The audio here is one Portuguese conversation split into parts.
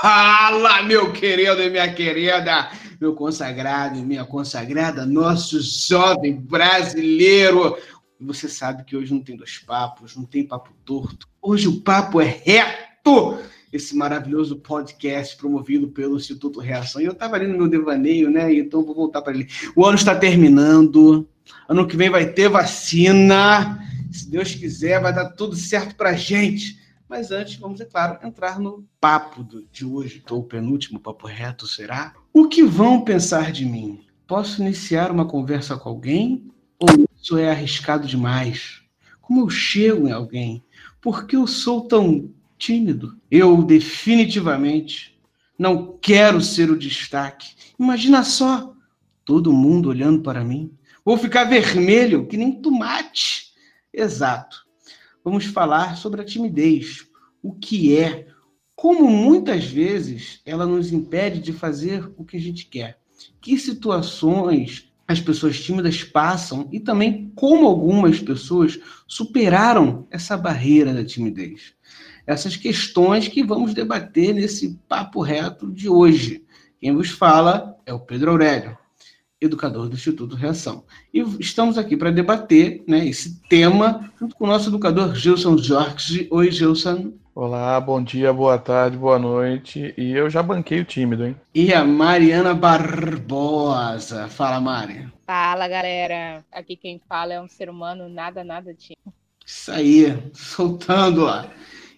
Fala, meu querido e minha querida, meu consagrado e minha consagrada, nosso jovem brasileiro. Você sabe que hoje não tem dois papos, não tem papo torto. Hoje o papo é reto. Esse maravilhoso podcast promovido pelo Instituto Reação. E eu estava ali no meu devaneio, né? Então vou voltar para ele. O ano está terminando. Ano que vem vai ter vacina. Se Deus quiser, vai dar tudo certo para gente. Mas antes, vamos, é claro, entrar no papo de hoje, o penúltimo papo reto será. O que vão pensar de mim? Posso iniciar uma conversa com alguém? Ou isso é arriscado demais? Como eu chego em alguém? Por que eu sou tão tímido? Eu definitivamente não quero ser o destaque. Imagina só, todo mundo olhando para mim. Vou ficar vermelho que nem tomate. Exato vamos falar sobre a timidez, o que é, como muitas vezes ela nos impede de fazer o que a gente quer, que situações as pessoas tímidas passam e também como algumas pessoas superaram essa barreira da timidez. Essas questões que vamos debater nesse papo reto de hoje. Quem vos fala é o Pedro Aurélio educador do Instituto Reação. E estamos aqui para debater né, esse tema junto com o nosso educador Gilson Jorge. Oi, Gilson. Olá, bom dia, boa tarde, boa noite. E eu já banquei o tímido, hein? E a Mariana Barbosa. Fala, Mari. Fala, galera. Aqui quem fala é um ser humano nada, nada tímido. Isso aí, soltando lá.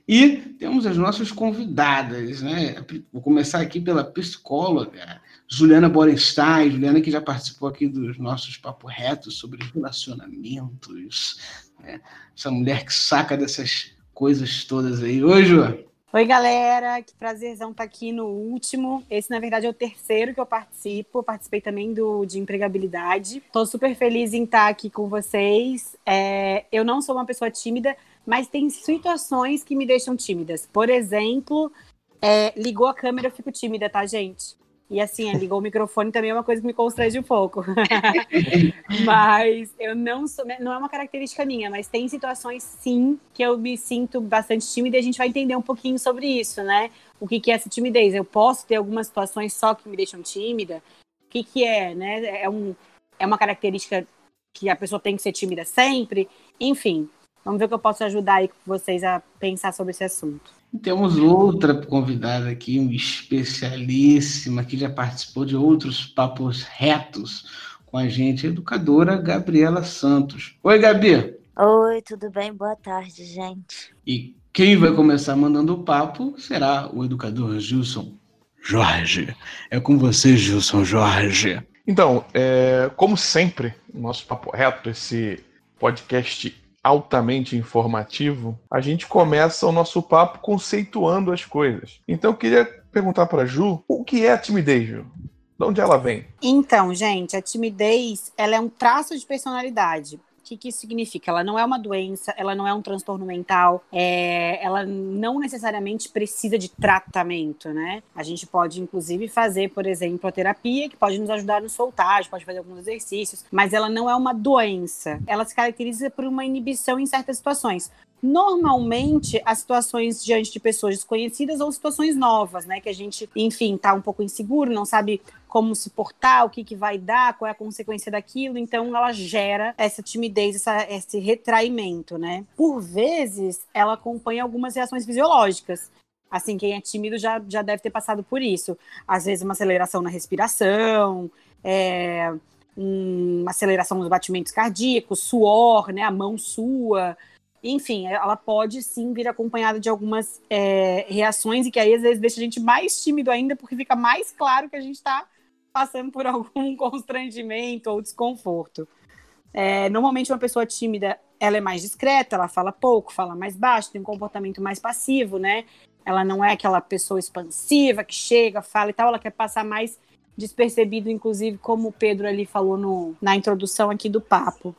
E temos as nossas convidadas, né? Vou começar aqui pela psicóloga Juliana Borenstein, Juliana que já participou aqui dos nossos papos retos sobre relacionamentos, né? essa mulher que saca dessas coisas todas aí. Oi, Ju. Oi, galera, que prazerzão estar tá aqui no último. Esse, na verdade, é o terceiro que eu participo. Eu participei também do de empregabilidade. Estou super feliz em estar aqui com vocês. É, eu não sou uma pessoa tímida, mas tem situações que me deixam tímidas. Por exemplo, é, ligou a câmera, eu fico tímida, tá, gente? E assim, é, ligou o microfone também é uma coisa que me constrange um pouco. mas eu não sou, não é uma característica minha, mas tem situações sim que eu me sinto bastante tímida e a gente vai entender um pouquinho sobre isso, né? O que, que é essa timidez? Eu posso ter algumas situações só que me deixam tímida? O que, que é, né? É, um, é uma característica que a pessoa tem que ser tímida sempre? Enfim, vamos ver o que eu posso ajudar aí vocês a pensar sobre esse assunto. Temos outra convidada aqui, uma especialíssima, que já participou de outros papos retos com a gente, a educadora Gabriela Santos. Oi, Gabi. Oi, tudo bem? Boa tarde, gente. E quem vai começar mandando o papo será o educador Gilson Jorge. É com você, Gilson Jorge. Então, é, como sempre, o nosso papo reto, esse podcast altamente informativo, a gente começa o nosso papo conceituando as coisas. Então eu queria perguntar para Ju, o que é a timidez, Ju? De onde ela vem? Então, gente, a timidez, ela é um traço de personalidade. O que, que isso significa? Ela não é uma doença, ela não é um transtorno mental, é, ela não necessariamente precisa de tratamento, né? A gente pode, inclusive, fazer, por exemplo, a terapia, que pode nos ajudar soltar, a gente pode fazer alguns exercícios, mas ela não é uma doença. Ela se caracteriza por uma inibição em certas situações. Normalmente, as situações diante de pessoas desconhecidas ou situações novas, né? Que a gente, enfim, tá um pouco inseguro, não sabe como se portar, o que, que vai dar, qual é a consequência daquilo. Então, ela gera essa timidez, essa, esse retraimento, né? Por vezes, ela acompanha algumas reações fisiológicas. Assim, quem é tímido já, já deve ter passado por isso. Às vezes, uma aceleração na respiração, é, uma aceleração nos batimentos cardíacos, suor, né? A mão sua enfim, ela pode sim vir acompanhada de algumas é, reações e que aí às vezes deixa a gente mais tímido ainda, porque fica mais claro que a gente está passando por algum constrangimento ou desconforto. É, normalmente uma pessoa tímida, ela é mais discreta, ela fala pouco, fala mais baixo, tem um comportamento mais passivo, né? Ela não é aquela pessoa expansiva que chega, fala e tal, ela quer passar mais despercebido, inclusive, como o Pedro ali falou no, na introdução aqui do papo.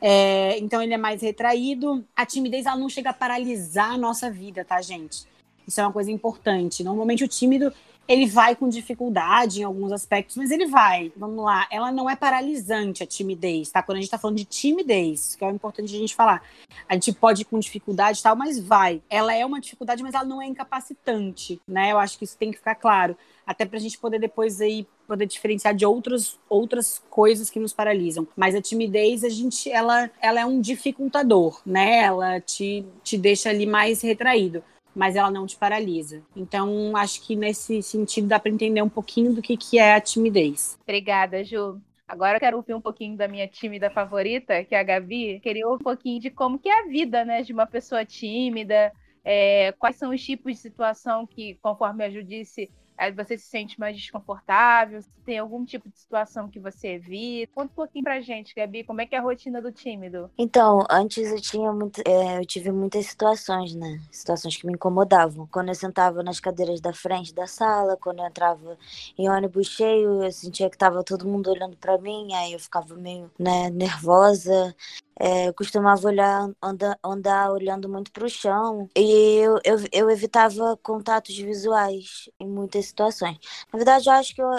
É, então ele é mais retraído. A timidez ela não chega a paralisar a nossa vida, tá, gente? Isso é uma coisa importante. Normalmente o tímido ele vai com dificuldade em alguns aspectos, mas ele vai. Vamos lá. Ela não é paralisante a timidez, tá? Quando a gente tá falando de timidez, que é o importante a gente falar. A gente pode ir com dificuldade e tal, mas vai. Ela é uma dificuldade, mas ela não é incapacitante, né? Eu acho que isso tem que ficar claro. Até pra gente poder depois aí poder diferenciar de outras, outras coisas que nos paralisam. Mas a timidez, a gente, ela, ela é um dificultador, né? Ela te, te deixa ali mais retraído mas ela não te paralisa. Então, acho que nesse sentido dá para entender um pouquinho do que, que é a timidez. Obrigada, Ju. Agora eu quero ouvir um pouquinho da minha tímida favorita, que é a Gabi. Queria ouvir um pouquinho de como que é a vida, né, de uma pessoa tímida, é, quais são os tipos de situação que, conforme a Ju disse, você se sente mais desconfortável? Se tem algum tipo de situação que você evita? Conta um pouquinho pra gente, Gabi, como é que é a rotina do tímido? Então, antes eu tinha muito, é, eu tive muitas situações, né? Situações que me incomodavam. Quando eu sentava nas cadeiras da frente da sala, quando eu entrava em ônibus cheio, eu sentia que tava todo mundo olhando para mim, aí eu ficava meio, né, nervosa. É, eu costumava olhar, andar, andar olhando muito para o chão e eu, eu, eu, evitava contatos visuais em muitas situações. Na verdade, eu acho que eu,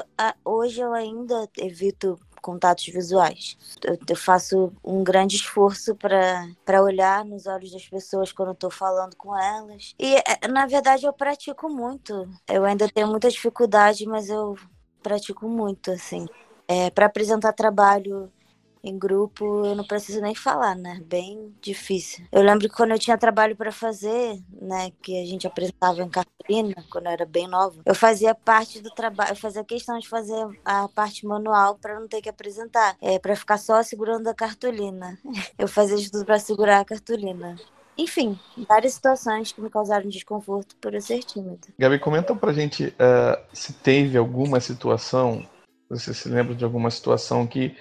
hoje eu ainda evito contatos visuais. Eu, eu faço um grande esforço para olhar nos olhos das pessoas quando estou falando com elas. E, é, na verdade, eu pratico muito. Eu ainda tenho muita dificuldade, mas eu pratico muito, assim. É, para apresentar trabalho em grupo eu não preciso nem falar, né? Bem difícil. Eu lembro que quando eu tinha trabalho para fazer, né, que a gente apresentava em cartolina, quando eu era bem nova, eu fazia parte do trabalho, eu fazia questão de fazer a parte manual para não ter que apresentar, é para ficar só segurando a cartolina. Eu fazia de tudo para segurar a cartolina. Enfim, várias situações que me causaram desconforto por eu ser tímida. Gabi, comenta pra gente uh, se teve alguma situação, você se lembra de alguma situação que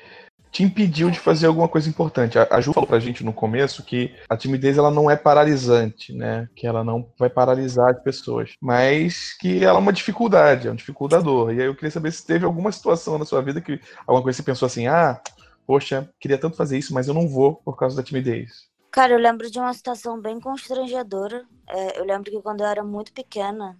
te impediu de fazer alguma coisa importante. A, Ju falou pra gente no começo que a timidez ela não é paralisante, né? Que ela não vai paralisar as pessoas, mas que ela é uma dificuldade, é um dificultador. E aí eu queria saber se teve alguma situação na sua vida que alguma coisa você pensou assim, ah, poxa, queria tanto fazer isso, mas eu não vou por causa da timidez. Cara, eu lembro de uma situação bem constrangedora. É, eu lembro que quando eu era muito pequena,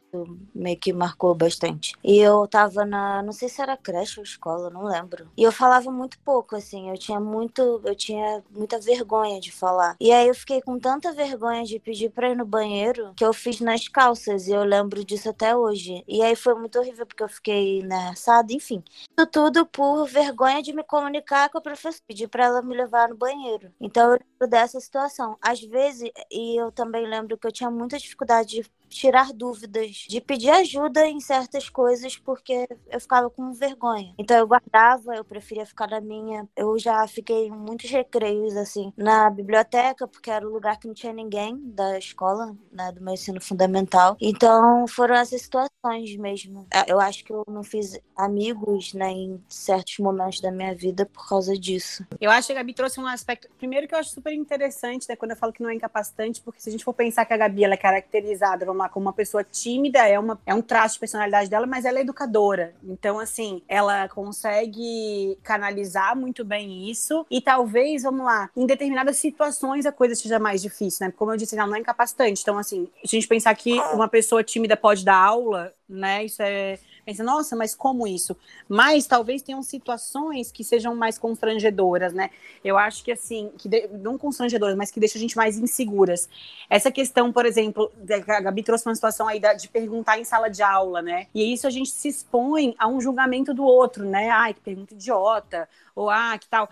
meio que marcou bastante. E eu tava na, não sei se era creche ou escola, não lembro. E eu falava muito pouco, assim. Eu tinha muito, eu tinha muita vergonha de falar. E aí eu fiquei com tanta vergonha de pedir pra ir no banheiro que eu fiz nas calças. E eu lembro disso até hoje. E aí foi muito horrível porque eu fiquei assada, enfim. Isso tudo por vergonha de me comunicar com a professora, pedir pra ela me levar no banheiro. Então eu lembro dessa situação. Às vezes, e eu também lembro que eu tinha muita dificuldade de tirar dúvidas, de pedir ajuda em certas coisas porque eu ficava com vergonha. Então eu guardava, eu preferia ficar na minha. Eu já fiquei muitos recreios assim na biblioteca porque era o lugar que não tinha ninguém da escola, né, do meu ensino fundamental. Então foram essas situações mesmo. É, eu acho que eu não fiz amigos, né, em certos momentos da minha vida por causa disso. Eu acho que a Gabi trouxe um aspecto, primeiro que eu acho super interessante, né, quando eu falo que não é incapacitante, porque se a gente for pensar que a Gabi ela é caracterizada, vamos lá, como uma pessoa tímida, é, uma, é um traço de personalidade dela, mas ela é educadora. Então, assim, ela consegue canalizar muito bem isso e talvez, vamos lá, em determinadas situações a coisa seja mais difícil, né? Como eu disse, ela não é incapacitante. Então, assim, se a gente pensar que uma pessoa tímida pode dar aula, né? Isso é pensa, nossa, mas como isso? Mas talvez tenham situações que sejam mais constrangedoras, né? Eu acho que assim, que de, não constrangedoras, mas que deixam a gente mais inseguras. Essa questão, por exemplo, a Gabi trouxe uma situação aí de perguntar em sala de aula, né? E isso a gente se expõe a um julgamento do outro, né? Ai, que pergunta idiota, ou ah, que tal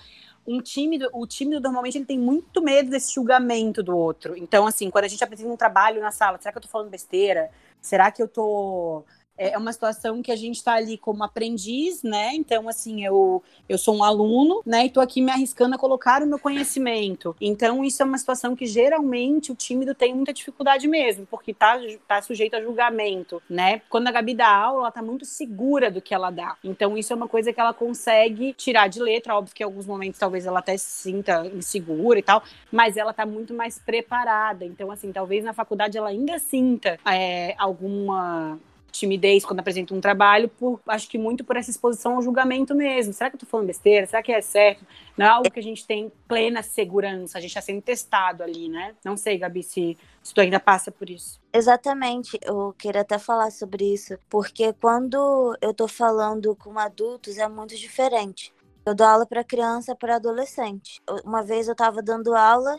um tímido, o tímido normalmente ele tem muito medo desse julgamento do outro. Então, assim, quando a gente apresenta um trabalho na sala, será que eu tô falando besteira? Será que eu tô é uma situação que a gente está ali como aprendiz, né? Então, assim, eu, eu sou um aluno, né? E tô aqui me arriscando a colocar o meu conhecimento. Então, isso é uma situação que geralmente o tímido tem muita dificuldade mesmo, porque tá, tá sujeito a julgamento, né? Quando a Gabi dá aula, ela tá muito segura do que ela dá. Então, isso é uma coisa que ela consegue tirar de letra. Óbvio que em alguns momentos talvez ela até se sinta insegura e tal, mas ela tá muito mais preparada. Então, assim, talvez na faculdade ela ainda sinta é, alguma timidez quando apresenta um trabalho, por, acho que muito por essa exposição ao julgamento mesmo. Será que eu tô falando besteira? Será que é certo? Não é algo que a gente tem plena segurança, a gente está sendo testado ali, né? Não sei, Gabi, se, se tu ainda passa por isso. Exatamente, eu queria até falar sobre isso, porque quando eu tô falando com adultos é muito diferente. Eu dou aula para criança, para adolescente. Uma vez eu estava dando aula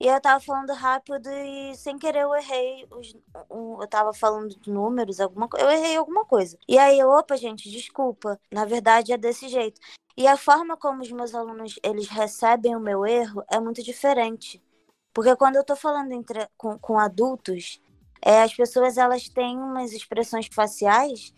e eu tava falando rápido e sem querer eu errei. Os, um, eu tava falando de números, alguma Eu errei alguma coisa. E aí, opa, gente, desculpa. Na verdade é desse jeito. E a forma como os meus alunos eles recebem o meu erro é muito diferente. Porque quando eu tô falando entre, com, com adultos, é, as pessoas elas têm umas expressões faciais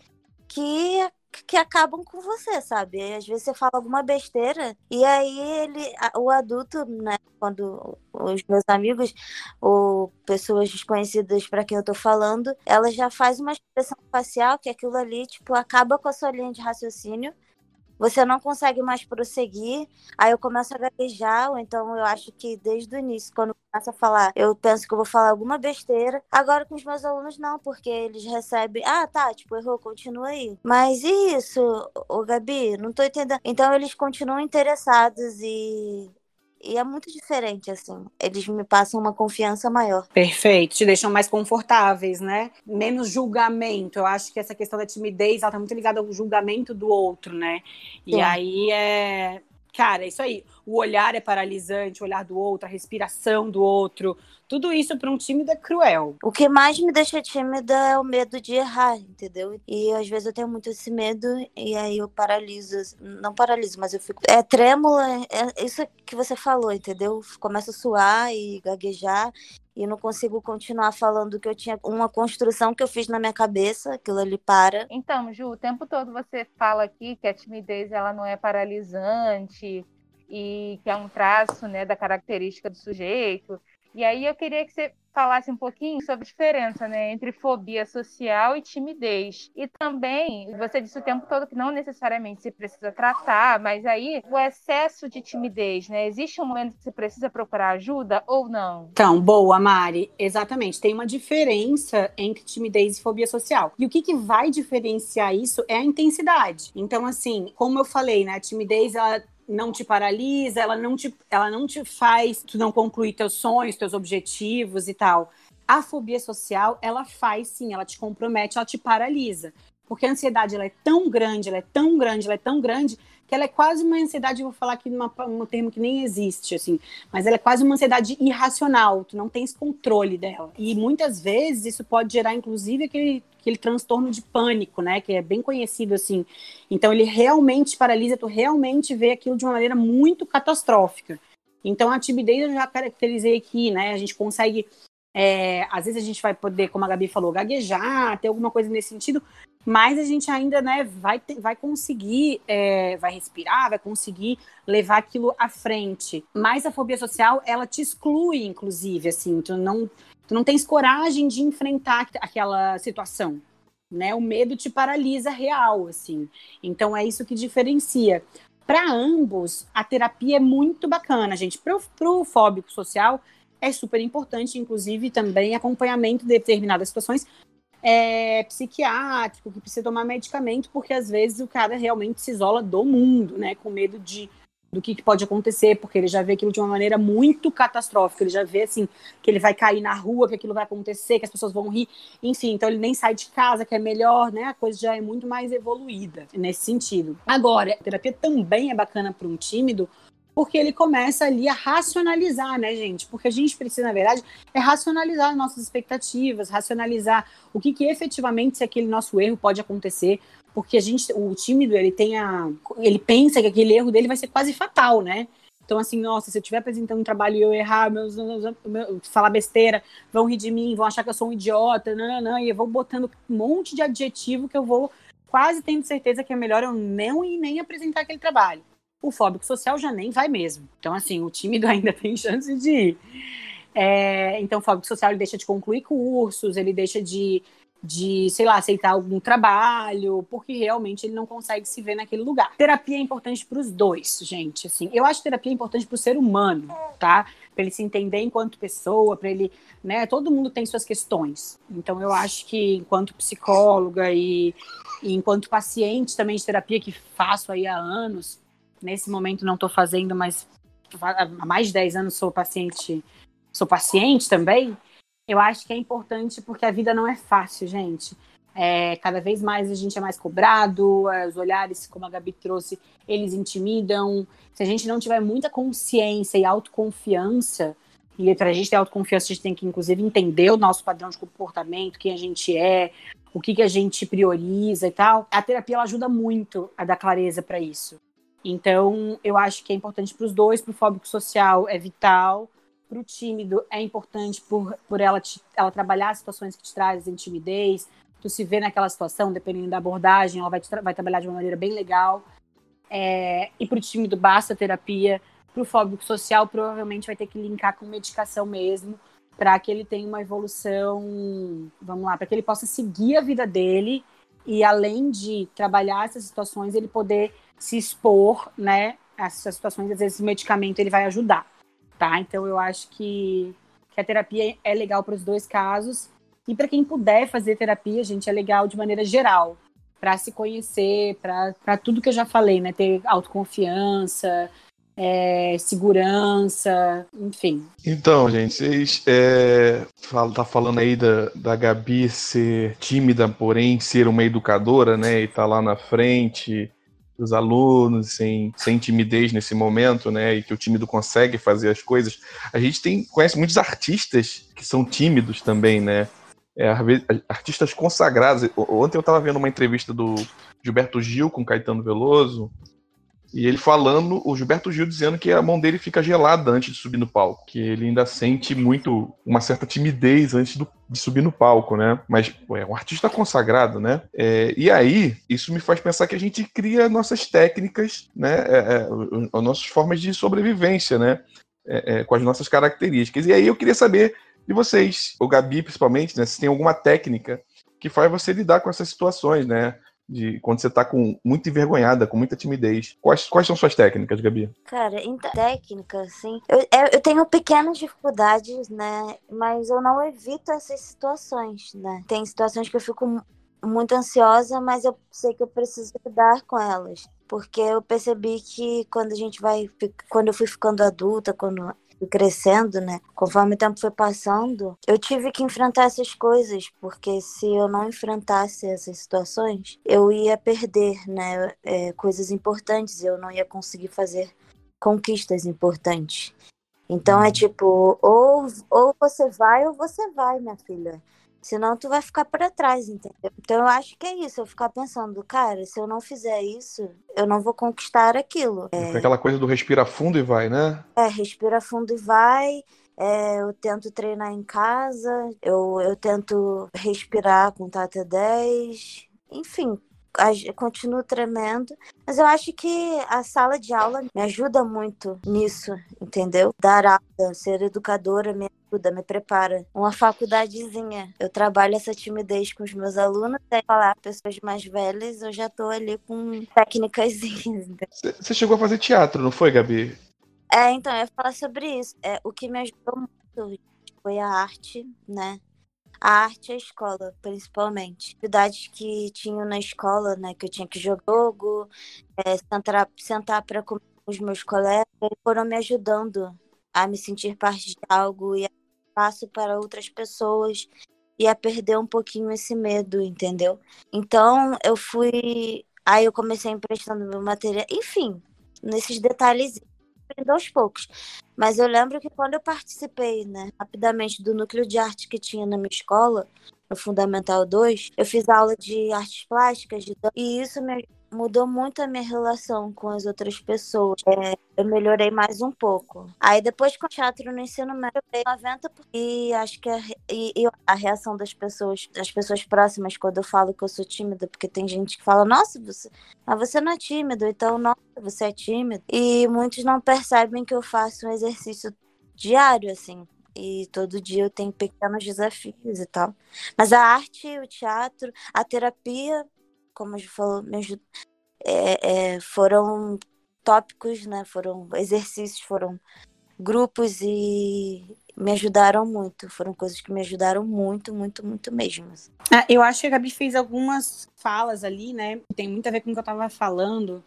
que que acabam com você, sabe? Às vezes você fala alguma besteira e aí ele, o adulto, né, quando os meus amigos ou pessoas desconhecidas para quem eu tô falando, ela já faz uma expressão facial que aquilo ali, tipo, acaba com a sua linha de raciocínio você não consegue mais prosseguir, aí eu começo a gaguejar, ou então eu acho que desde o início, quando começa a falar, eu penso que eu vou falar alguma besteira. Agora com os meus alunos não, porque eles recebem, ah, tá, tipo, errou, continua aí. Mas e isso, ô Gabi? Não tô entendendo. Então eles continuam interessados e e é muito diferente, assim. Eles me passam uma confiança maior. Perfeito. Te deixam mais confortáveis, né? Menos julgamento. Eu acho que essa questão da timidez, ela tá muito ligada ao julgamento do outro, né? E Sim. aí é Cara, é isso aí. O olhar é paralisante, o olhar do outro, a respiração do outro. Tudo isso para um tímido é cruel. O que mais me deixa tímida é o medo de errar, entendeu? E às vezes eu tenho muito esse medo e aí eu paraliso. Não paraliso, mas eu fico. É trêmula, é isso que você falou, entendeu? Começo a suar e gaguejar e não consigo continuar falando que eu tinha uma construção que eu fiz na minha cabeça, aquilo ali para. Então, Ju, o tempo todo você fala aqui que a timidez ela não é paralisante e que é um traço, né, da característica do sujeito. E aí eu queria que você falasse um pouquinho sobre a diferença né, entre fobia social e timidez. E também, você disse o tempo todo que não necessariamente se precisa tratar, mas aí o excesso de timidez, né? Existe um momento que você precisa procurar ajuda ou não? Então, boa, Mari. Exatamente. Tem uma diferença entre timidez e fobia social. E o que, que vai diferenciar isso é a intensidade. Então, assim, como eu falei, né? A timidez, ela não te paralisa, ela não te, ela não te faz tu não concluir teus sonhos, teus objetivos e tal. A fobia social, ela faz sim, ela te compromete, ela te paralisa. Porque a ansiedade ela é tão grande, ela é tão grande, ela é tão grande que ela é quase uma ansiedade, vou falar aqui numa, um termo que nem existe, assim, mas ela é quase uma ansiedade irracional, tu não tens controle dela. E muitas vezes isso pode gerar, inclusive, aquele, aquele transtorno de pânico, né, que é bem conhecido, assim. Então ele realmente paralisa, tu realmente vê aquilo de uma maneira muito catastrófica. Então a timidez eu já caracterizei aqui, né, a gente consegue é, às vezes a gente vai poder, como a Gabi falou, gaguejar, ter alguma coisa nesse sentido, mas a gente ainda né, vai, ter, vai conseguir, é, vai respirar, vai conseguir levar aquilo à frente. Mas a fobia social, ela te exclui, inclusive, assim, tu não, tu não tens coragem de enfrentar aquela situação. Né? O medo te paralisa real, assim. Então é isso que diferencia. Para ambos, a terapia é muito bacana, gente. Para o fóbico social, é super importante, inclusive, também acompanhamento de determinadas situações, é, psiquiátrico, que precisa tomar medicamento, porque às vezes o cara realmente se isola do mundo, né? Com medo de do que, que, pode acontecer, porque ele já vê aquilo de uma maneira muito catastrófica, ele já vê assim que ele vai cair na rua, que aquilo vai acontecer, que as pessoas vão rir, enfim, então ele nem sai de casa, que é melhor, né? A coisa já é muito mais evoluída nesse sentido. Agora, a terapia também é bacana para um tímido, porque ele começa ali a racionalizar, né, gente? Porque a gente precisa, na verdade, é racionalizar nossas expectativas, racionalizar o que, que efetivamente se aquele nosso erro pode acontecer, porque a gente, o tímido, ele tem a, ele pensa que aquele erro dele vai ser quase fatal, né? Então, assim, nossa, se eu estiver apresentando um trabalho e eu errar, meus, meus, meus, falar besteira, vão rir de mim, vão achar que eu sou um idiota, não, e eu vou botando um monte de adjetivo que eu vou quase tendo certeza que é melhor eu não ir nem apresentar aquele trabalho. O fóbico social já nem vai mesmo. Então, assim, o tímido ainda tem chance de ir. É, então, o fóbico social ele deixa de concluir cursos, ele deixa de de, sei lá, aceitar algum trabalho, porque realmente ele não consegue se ver naquele lugar. Terapia é importante para os dois, gente. Assim, eu acho terapia importante para o ser humano, tá? Para ele se entender enquanto pessoa, para ele, né? Todo mundo tem suas questões. Então eu acho que enquanto psicóloga e, e enquanto paciente também de terapia que faço aí há anos, nesse momento não estou fazendo, mas há mais de 10 anos sou paciente, sou paciente também eu acho que é importante porque a vida não é fácil, gente. É, cada vez mais a gente é mais cobrado, os olhares, como a Gabi trouxe, eles intimidam. Se a gente não tiver muita consciência e autoconfiança, e para a gente ter autoconfiança, a gente tem que, inclusive, entender o nosso padrão de comportamento, quem a gente é, o que, que a gente prioriza e tal. A terapia ela ajuda muito a dar clareza para isso. Então, eu acho que é importante para os dois, para o fóbico social é vital, para o tímido é importante por, por ela, te, ela trabalhar as situações que te trazem timidez, tu se vê naquela situação, dependendo da abordagem, ela vai, tra vai trabalhar de uma maneira bem legal. É, e para o tímido basta terapia. Para o fóbico social, provavelmente vai ter que linkar com medicação mesmo, para que ele tenha uma evolução, vamos lá, para que ele possa seguir a vida dele e além de trabalhar essas situações, ele poder se expor, né, a essas situações, às vezes o medicamento ele vai ajudar tá? Então eu acho que, que a terapia é legal para os dois casos. E para quem puder fazer terapia, gente, é legal de maneira geral, para se conhecer, para tudo que eu já falei, né? Ter autoconfiança, é, segurança, enfim. Então, gente, vocês é, tá falando aí da, da Gabi ser tímida, porém ser uma educadora, né? E tá lá na frente, os alunos, sem, sem timidez nesse momento, né? E que o tímido consegue fazer as coisas. A gente tem conhece muitos artistas que são tímidos também, né? É, artistas consagrados. Ontem eu estava vendo uma entrevista do Gilberto Gil com Caetano Veloso, e ele falando, o Gilberto Gil dizendo que a mão dele fica gelada antes de subir no palco, que ele ainda sente muito uma certa timidez antes do, de subir no palco, né? Mas é um artista consagrado, né? É, e aí, isso me faz pensar que a gente cria nossas técnicas, né? É, é, as nossas formas de sobrevivência, né? É, é, com as nossas características. E aí eu queria saber de vocês, o Gabi principalmente, né? Se tem alguma técnica que faz você lidar com essas situações, né? De quando você tá com muito envergonhada, com muita timidez. Quais, quais são suas técnicas, Gabi? Cara, então, técnica, assim. Eu, eu tenho pequenas dificuldades, né? Mas eu não evito essas situações, né? Tem situações que eu fico muito ansiosa, mas eu sei que eu preciso lidar com elas. Porque eu percebi que quando a gente vai. Quando eu fui ficando adulta, quando crescendo, né? Conforme o tempo foi passando, eu tive que enfrentar essas coisas, porque se eu não enfrentasse essas situações, eu ia perder, né? É, coisas importantes, eu não ia conseguir fazer conquistas importantes. Então é uhum. tipo, ou, ou você vai ou você vai, minha filha. Senão tu vai ficar para trás, entendeu? Então eu acho que é isso, eu ficar pensando, cara, se eu não fizer isso, eu não vou conquistar aquilo. É aquela coisa do respira fundo e vai, né? É, respira fundo e vai. É, eu tento treinar em casa, eu, eu tento respirar com Tata 10. Enfim, continuo tremendo. Mas eu acho que a sala de aula me ajuda muito nisso, entendeu? Dar aula, ser educadora me ajuda, me prepara. Uma faculdadezinha. Eu trabalho essa timidez com os meus alunos, até falar pessoas mais velhas, eu já tô ali com técnicas. Você chegou a fazer teatro, não foi, Gabi? É, então, eu ia falar sobre isso. É, o que me ajudou muito foi a arte, né? a arte e a escola, principalmente. Atividades que tinham na escola, né? Que eu tinha que jogar jogo, é, sentar, sentar para comer com os meus colegas, foram me ajudando a me sentir parte de algo e a espaço para outras pessoas e a perder um pouquinho esse medo, entendeu? Então eu fui. Aí eu comecei emprestando meu material, enfim, nesses detalhes aos poucos. Mas eu lembro que quando eu participei, né, rapidamente do núcleo de arte que tinha na minha escola, no Fundamental 2, eu fiz aula de artes plásticas de e isso me mudou muito a minha relação com as outras pessoas. É, eu melhorei mais um pouco. Aí depois com o teatro no ensino médio, eu dei 90 e acho que a, e, e a reação das pessoas, das pessoas próximas quando eu falo que eu sou tímida, porque tem gente que fala: "Nossa, você, mas você não é tímido", então nossa, você é tímido. E muitos não percebem que eu faço um exercício diário assim. E todo dia eu tenho pequenos desafios e tal. Mas a arte, o teatro, a terapia, como a gente falou, me aju- é, é, foram tópicos, né? Foram exercícios, foram grupos e me ajudaram muito. Foram coisas que me ajudaram muito, muito, muito mesmo. assim. Ah, eu acho que a Gabi fez algumas falas ali, né? Tem muito a ver com o que eu tava falando.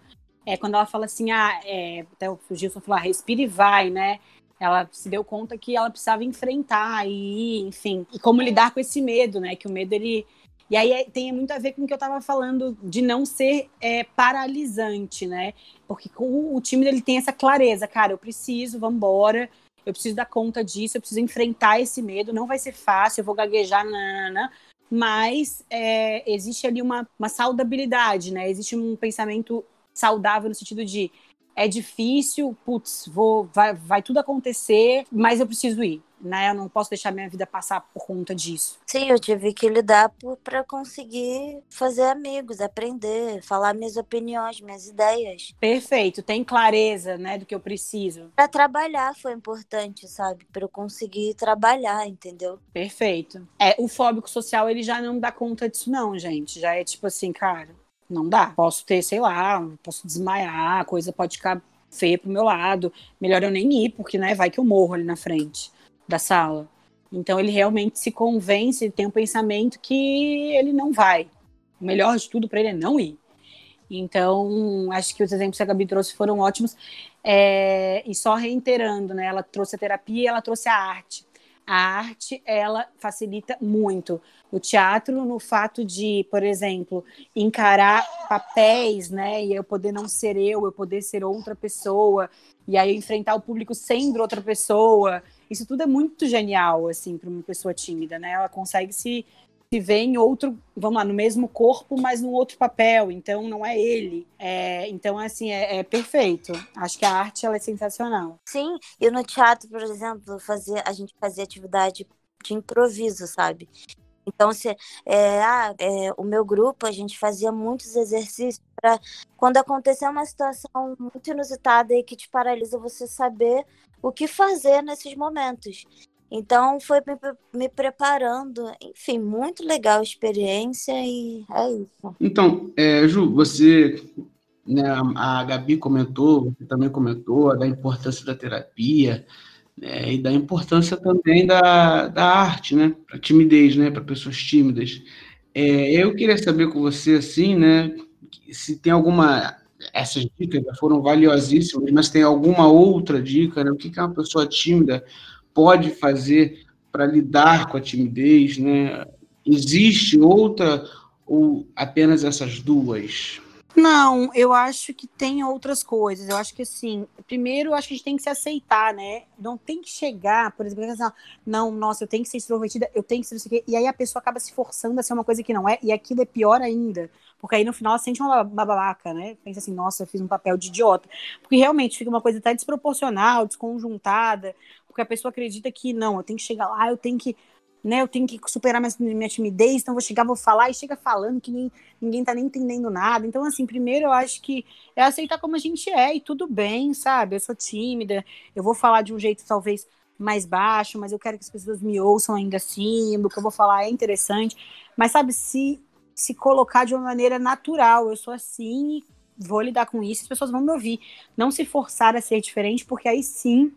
É quando ela fala assim, ah, é, até o Gilson falou, ah, respira e vai, né? Ela se deu conta que ela precisava enfrentar e, enfim, e como lidar com esse medo, né? Que o medo ele e aí é- tem muito a ver com o que eu tava falando de não ser é, paralisante, né? Porque com o time ele tem essa clareza, cara, eu preciso, vambora, eu preciso dar conta disso, eu preciso enfrentar esse medo, não vai ser fácil, eu vou gaguejar, nanana, mas é, existe ali uma, uma saudabilidade, né? Existe um pensamento saudável no sentido de é difícil, putz, vou, vai, vai tudo acontecer, mas eu preciso ir, né? Eu não posso deixar minha vida passar por conta disso. Sim, eu tive que lidar para conseguir fazer amigos, aprender, falar minhas opiniões, minhas ideias. Perfeito, tem clareza, né, do que eu preciso. Para trabalhar foi importante, sabe? Para eu conseguir trabalhar, entendeu? Perfeito. É, o fóbico social, ele já não dá conta disso não, gente. Já é tipo assim, cara, não dá. Posso ter, sei lá, posso desmaiar, a coisa pode ficar feia pro meu lado. Melhor eu nem ir, porque, né, vai que eu morro ali na frente da sala. Então ele realmente se convence, tem um pensamento que ele não vai. O melhor de tudo para ele é não ir. Então, acho que os exemplos que a Gabi trouxe foram ótimos. É, e só reiterando, né? Ela trouxe a terapia ela trouxe a arte. A arte, ela facilita muito. O teatro, no fato de, por exemplo, encarar papéis, né? E eu poder não ser eu, eu poder ser outra pessoa. E aí enfrentar o público sendo outra pessoa. Isso tudo é muito genial, assim, para uma pessoa tímida, né? Ela consegue se, se ver em outro, vamos lá, no mesmo corpo, mas num outro papel. Então, não é ele. É, então, assim, é, é perfeito. Acho que a arte, ela é sensacional. Sim, e no teatro, por exemplo, fazia, a gente fazia atividade de improviso, sabe? Então, se, é, ah, é, o meu grupo, a gente fazia muitos exercícios para, quando acontecer uma situação muito inusitada e que te paralisa, você saber o que fazer nesses momentos. Então, foi me, me preparando. Enfim, muito legal a experiência e é isso. Então, é, Ju, você, né, a Gabi comentou, você também comentou da importância da terapia né, e da importância também da, da arte, né, para timidez, né, para pessoas tímidas. É, eu queria saber com você, assim, né, se tem alguma essas dicas foram valiosíssimas, mas tem alguma outra dica, né? O que, que uma pessoa tímida pode fazer para lidar com a timidez, né? Existe outra ou apenas essas duas? Não, eu acho que tem outras coisas. Eu acho que assim, primeiro eu acho que a gente tem que se aceitar, né? Não tem que chegar, por exemplo, assim, não, nossa, eu tenho que ser extrovertida, eu tenho que ser isso aqui. E aí a pessoa acaba se forçando a ser uma coisa que não é, e aquilo é pior ainda. Porque aí no final ela sente uma, babaca, né? Pensa assim, nossa, eu fiz um papel de idiota. Porque realmente fica uma coisa até desproporcional, desconjuntada, porque a pessoa acredita que não, eu tenho que chegar lá, eu tenho que né, eu tenho que superar minha, minha timidez, então vou chegar, vou falar e chega falando que nem, ninguém tá nem entendendo nada. Então, assim, primeiro eu acho que é aceitar como a gente é e tudo bem, sabe? Eu sou tímida, eu vou falar de um jeito talvez mais baixo, mas eu quero que as pessoas me ouçam ainda assim, o que eu vou falar é interessante. Mas, sabe, se, se colocar de uma maneira natural, eu sou assim vou lidar com isso, as pessoas vão me ouvir. Não se forçar a ser diferente, porque aí sim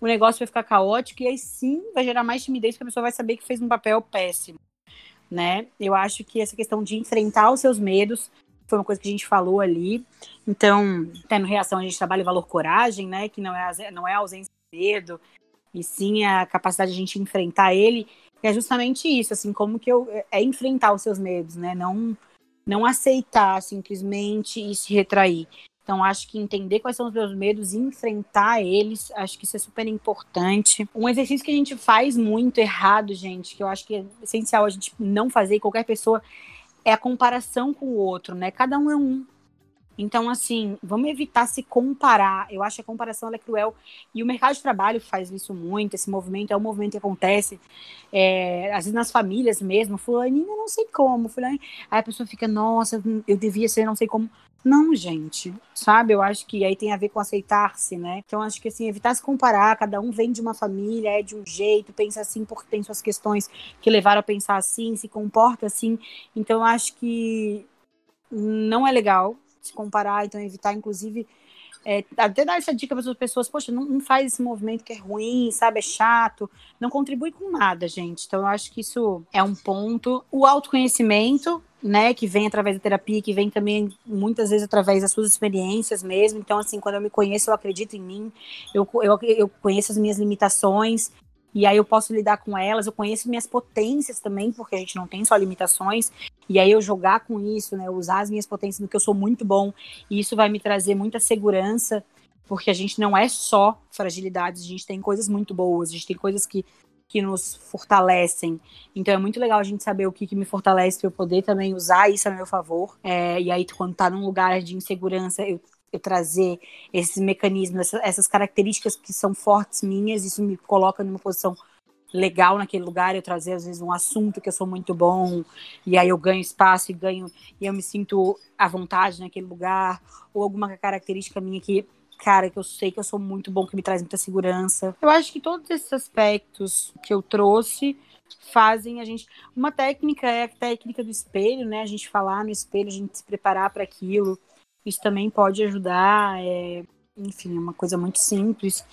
o negócio vai ficar caótico e aí sim vai gerar mais timidez, porque a pessoa vai saber que fez um papel péssimo, né? Eu acho que essa questão de enfrentar os seus medos foi uma coisa que a gente falou ali. Então, até no Reação a gente trabalha o valor coragem, né? Que não é não é a ausência de medo, e sim a capacidade de a gente enfrentar ele. É justamente isso, assim, como que eu... É enfrentar os seus medos, né? Não, não aceitar simplesmente e se retrair. Então, acho que entender quais são os meus medos e enfrentar eles, acho que isso é super importante. Um exercício que a gente faz muito errado, gente, que eu acho que é essencial a gente não fazer, e qualquer pessoa, é a comparação com o outro, né? Cada um é um. Então, assim, vamos evitar se comparar. Eu acho que a comparação é cruel. E o mercado de trabalho faz isso muito. Esse movimento é um movimento que acontece, é, às vezes nas famílias mesmo. Fulaninha, não sei como. Fulaninha. Aí a pessoa fica, nossa, eu devia ser não sei como. Não, gente, sabe? Eu acho que aí tem a ver com aceitar-se, né? Então, acho que assim, evitar se comparar. Cada um vem de uma família, é de um jeito, pensa assim porque tem suas questões que levaram a pensar assim, se comporta assim. Então, acho que não é legal se comparar, então evitar, inclusive, é, até dar essa dica para as pessoas, poxa, não, não, faz esse movimento que é ruim, sabe, é chato, não contribui com nada, gente. Então eu acho que isso é um ponto. O autoconhecimento, né, que vem através da terapia, que vem também muitas vezes através das suas experiências mesmo. Então, assim, quando eu me conheço, eu acredito em mim, eu, eu, eu conheço as minhas limitações, e aí eu posso lidar com elas, eu conheço minhas potências também, porque a gente não tem só limitações, e aí eu jogar com isso, né, usar as minhas potências no que eu sou muito bom, e isso vai me trazer muita segurança, porque a gente não é só fragilidades, a gente tem coisas muito boas, a gente tem coisas que, que nos fortalecem. Então é muito legal a gente saber o que, que me fortalece para eu poder também usar isso a meu favor. É, e aí, quando tá num lugar de insegurança, eu eu trazer esses mecanismos, essas características que são fortes minhas, isso me coloca numa posição legal naquele lugar, eu trazer às vezes um assunto que eu sou muito bom, e aí eu ganho espaço e ganho e eu me sinto à vontade naquele lugar, ou alguma característica minha que cara, que eu sei que eu sou muito bom, que me traz muita segurança. Eu acho que todos esses aspectos que eu trouxe fazem a gente. Uma técnica é a técnica do espelho, né? A gente falar no espelho, a gente se preparar para aquilo. Isso também pode ajudar. É, enfim, é uma coisa muito simples.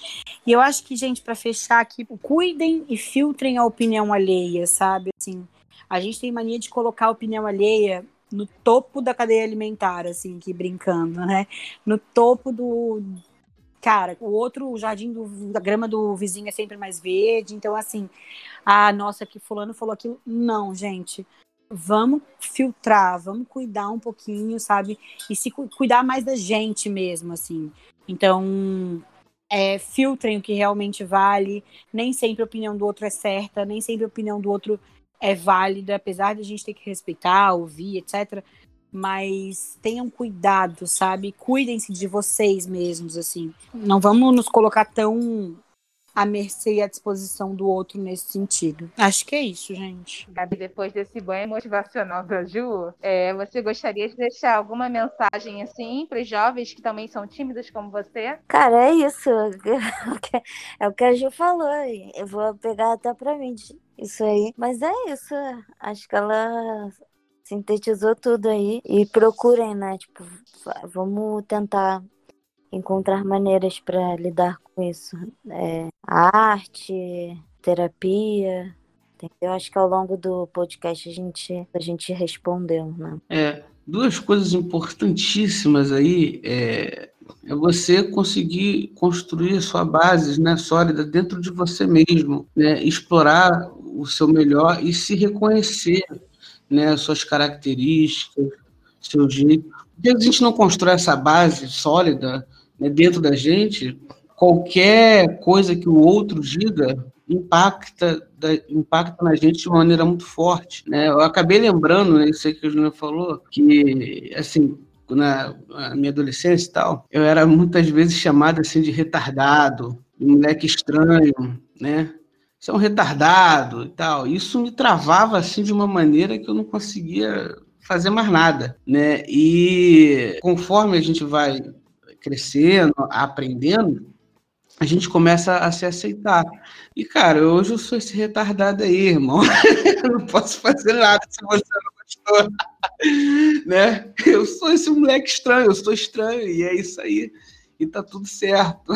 E eu acho que, gente, para fechar aqui, cuidem e filtrem a opinião alheia, sabe? Assim, a gente tem mania de colocar a opinião alheia no topo da cadeia alimentar, assim, que brincando, né? No topo do. Cara, o outro, o jardim do, da grama do vizinho é sempre mais verde. Então, assim, ah, nossa, que fulano falou aquilo. Não, gente vamos filtrar, vamos cuidar um pouquinho, sabe? E se cuidar mais da gente mesmo, assim. Então, é, filtrem o que realmente vale. Nem sempre a opinião do outro é certa, nem sempre a opinião do outro é válida, apesar de a gente ter que respeitar, ouvir, etc. Mas tenham cuidado, sabe? Cuidem-se de vocês mesmos, assim. Não vamos nos colocar tão à mercê e à disposição do outro nesse sentido. Acho que é isso, gente. Gabi, depois desse banho motivacional da Ju, é, você gostaria de deixar alguma mensagem assim para os jovens que também são tímidos como você? Cara, é isso. É o que a Ju falou. Eu vou pegar até para mim isso aí. Mas é isso. Acho que ela sintetizou tudo aí. E procurem, né? Tipo, vamos tentar encontrar maneiras para lidar com isso. É, arte, terapia. Entendeu? Acho que ao longo do podcast a gente, a gente respondeu, né? É, duas coisas importantíssimas aí é, é você conseguir construir a sua base né, sólida dentro de você mesmo, né, explorar o seu melhor e se reconhecer, né, suas características, seu jeito. Porque a gente não constrói essa base sólida né, dentro da gente, qualquer coisa que o outro diga impacta, da, impacta na gente de uma maneira muito forte. Né? Eu acabei lembrando, né, isso aí que o Júnior falou, que, assim, na, na, minha adolescência e tal, eu era muitas vezes chamado assim de retardado, de moleque estranho, né? Você é um retardado e tal. Isso me travava assim de uma maneira que eu não conseguia fazer mais nada, né? E conforme a gente vai crescendo, aprendendo, a gente começa a se aceitar. E, cara, hoje eu sou esse retardado aí, irmão. eu não posso fazer nada se você não gostou. né? Eu sou esse moleque estranho, eu sou estranho, e é isso aí e tá tudo certo.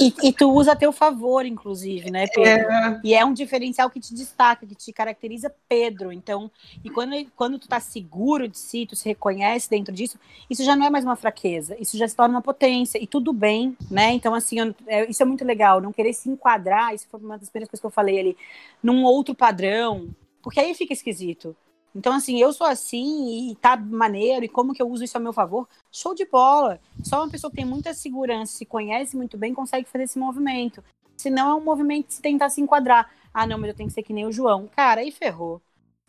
E, e, tu usa a teu favor, inclusive, né, Pedro? É... E é um diferencial que te destaca, que te caracteriza Pedro. Então, e quando, quando tu tá seguro de si, tu se reconhece dentro disso, isso já não é mais uma fraqueza, isso já se torna uma potência, e tudo bem, né? Então, assim, eu, é, isso é muito legal, não querer se enquadrar, isso foi uma das primeiras coisas que eu falei ali, num outro padrão, porque aí fica esquisito Então, assim, eu sou assim e tá maneiro, e como que eu uso isso a meu favor? Show de bola. Só uma pessoa que tem muita segurança, se conhece muito bem, consegue fazer esse movimento. Se não, é um movimento de se tentar se enquadrar. Ah, não, mas eu tenho que ser que nem o João. Cara, aí ferrou.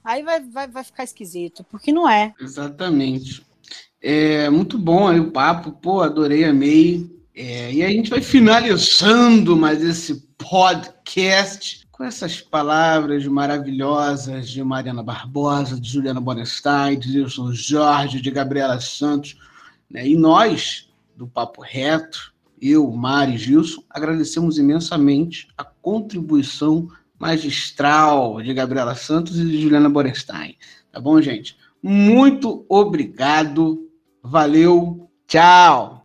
Aí vai, vai, vai ficar esquisito, porque não é. Exatamente. É muito bom aí o papo, pô, adorei, amei. É, e a gente vai finalizando mais esse podcast com essas palavras maravilhosas de Mariana Barbosa, de Juliana Bonestein, de Wilson Jorge, de Gabriela Santos. Né? E nós, do Papo Reto, eu, Mari e Gilson, agradecemos imensamente a contribuição magistral de Gabriela Santos e de Juliana Borenstein. Tá bom, gente? Muito obrigado. Valeu. Tchau.